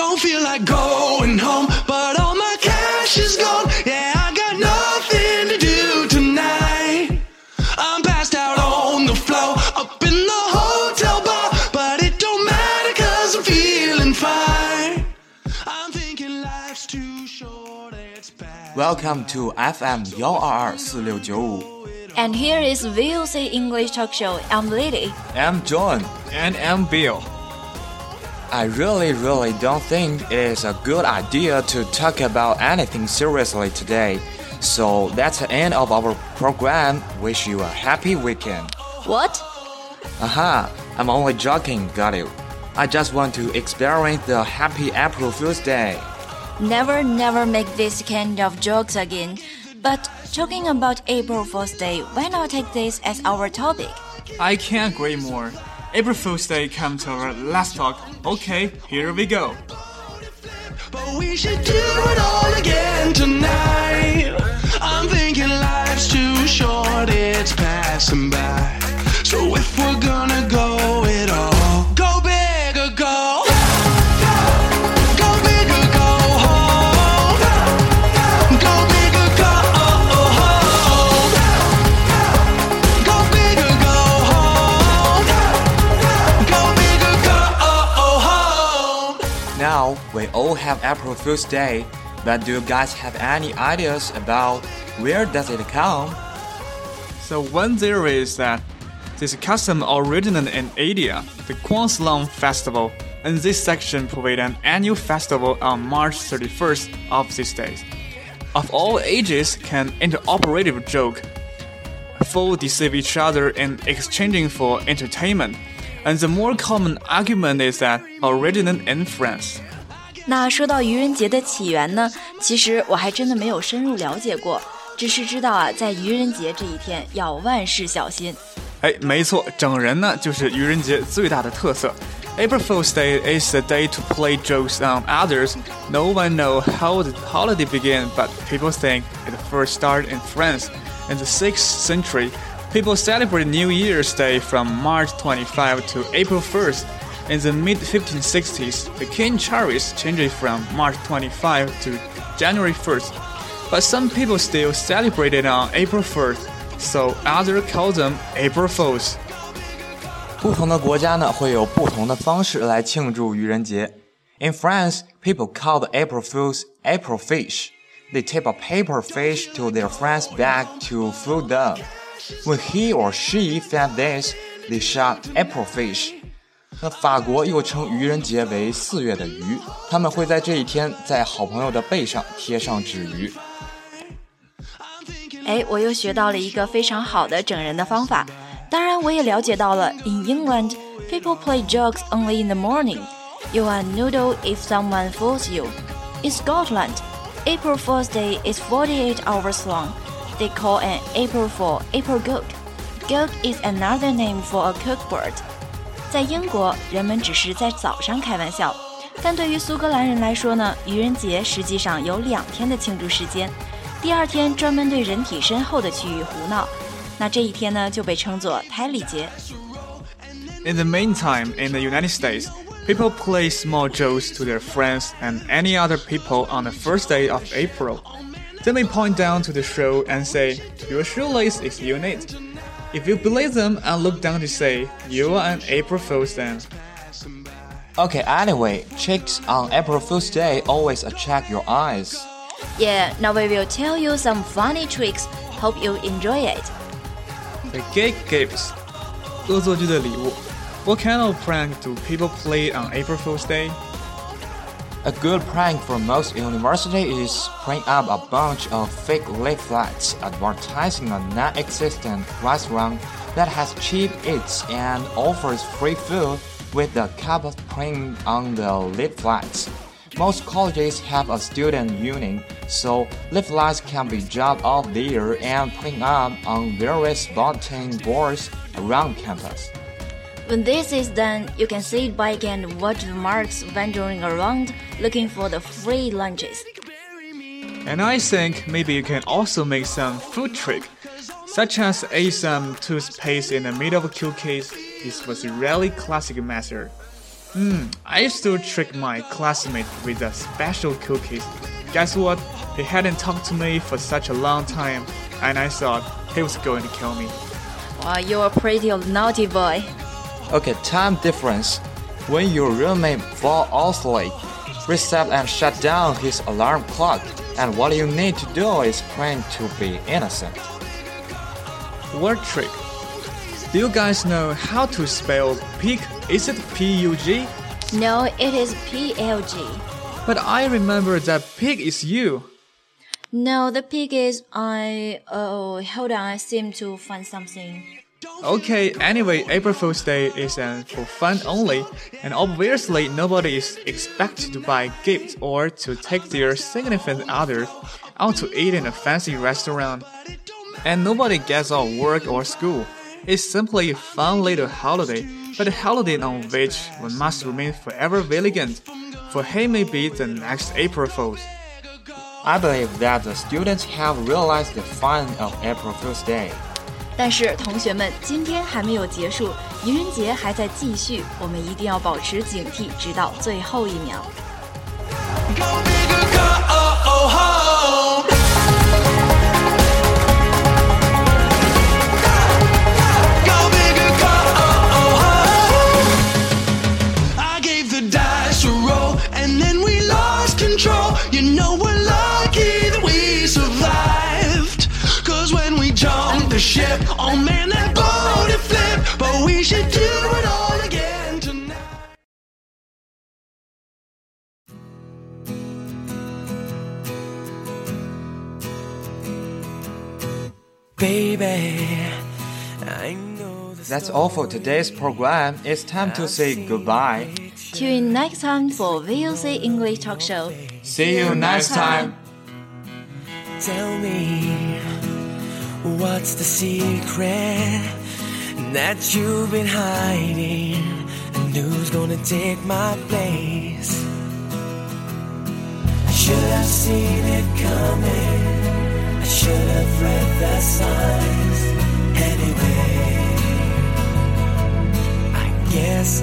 don't feel like going home, but all my cash is gone. Yeah, I got nothing to do tonight. I'm passed out on the floor, up in the hotel bar, but it don't matter cause I'm feeling fine. I'm thinking life's too short, it's bad. Welcome to FM 1224695. And here is VOC English Talk Show. I'm Lily. I'm John. And I'm Bill. I really, really don't think it is a good idea to talk about anything seriously today. So that's the end of our program. Wish you a happy weekend. What? Aha, I'm only joking, got you. I just want to experience the happy April Fool's Day. Never, never make this kind of jokes again. But talking about April Fool's Day, why not take this as our topic? I can't agree more. April Fool's Day come to our last talk. Okay, here we go. But we should do it all again tonight. I'm thinking life's too short, it's passing by. So if we're gonna go Now, we all have April Fool's Day, but do you guys have any ideas about where does it come? So one theory is that this custom originated in India, the Kwanzaa Festival, and this section provide an annual festival on March 31st of these days. Of all ages can interoperative joke, fool deceive each other in exchanging for entertainment, and the more common argument is that originated in France. 那说到愚人节的起源呢，其实我还真的没有深入了解过，只是知道啊，在愚人节这一天要万事小心。哎，没错，整人呢就是愚人节最大的特色。April Fool's Day is the day to play jokes on others. No one knows how the holiday began, but people think it first started in France. In the 6th century, people celebrate New Year's Day from March 25 to April 1st. In the mid 1560s, the king Charles changed it from March 25 to January 1st. But some people still celebrate it on April 1st, so others call them April Fools. 不同的国家呢会有不同的方式来庆祝愚人节。In France, people call the April Fools April fish. They tape a paper fish to their friend's back to fool them. When he or she found this, they shot April fish. 那法国又称愚人节为四月的鱼，他们会在这一天在好朋友的背上贴上纸鱼。哎，我又学到了一个非常好的整人的方法。当然，我也了解到了，in England, people play jokes only in the morning. You are noodle if someone fools you. In Scotland, April Fool's Day is 48 hours long. They call an April Fool April Goat. Goat is another name for a cook bird. 在英国，人们只是在早上开玩笑，但对于苏格兰人来说呢，愚人节实际上有两天的庆祝时间。第二天专门对人体身后的区域胡闹，那这一天呢就被称作胎里节。 In the meantime, in the United States, people play small jokes to their friends and any other people on the first day of April. They may point down to the shoe and say, Your shoelace is unique. If you believe them and look down to say, You are an April Fool's then. Okay, anyway, chicks on April Fool's Day always attract your eyes. Yeah, now we will tell you some funny tricks. Hope you enjoy it. The gay gifts. 恶作剧的礼物. What kind of prank do people play on April Fool's Day? A good prank for most universities is print up a bunch of fake leaflets advertising a non-existent restaurant that has cheap eats and offers free food with the of print on the leaflets. Most colleges have a student union, so leaflets can be dropped off there and printed up on various bulletin boards around campus. When this is done, you can sit back and watch the marks wandering around looking for the free lunches. And I think maybe you can also make some food trick, such as add some toothpaste in the middle of a cookies. This was a really classic method. Hmm, I used to trick my classmate with a special cookies. Guess what? He hadn't talked to me for such a long time, and I thought he was going to kill me. Wow, you're a pretty naughty boy. Okay, time difference. When your roommate fall asleep, reset and shut down his alarm clock, and what you need to do is pretend to be innocent. Word trick. Do you guys know how to spell pig? Is it P-U-G? No, it is PLG. But I remember that pig is you. No, the pig is I. Oh, hold on. I seem to find something. Okay, anyway, April Fool's Day is uh, for fun only, and obviously nobody is expected to buy gifts or to take their significant other out to eat in a fancy restaurant. And nobody gets off work or school. It's simply a fun little holiday, but a holiday on which one must remain forever vigilant, for he may be the next April Fool's. I believe that the students have realized the fun of April Fool's Day. 但是同学们，今天还没有结束，愚人节还在继续，我们一定要保持警惕，直到最后一秒。Jumped oh man, that boat it flipped. But we should do it all again tonight. Baby, I know the That's all for today's program. It's time to say goodbye. Tune in next time for VOC English Talk Show. See you next time. Tell me what's the secret that you've been hiding, and who's gonna take my place? I should have seen it coming. I should have read the signs. Anyway, I guess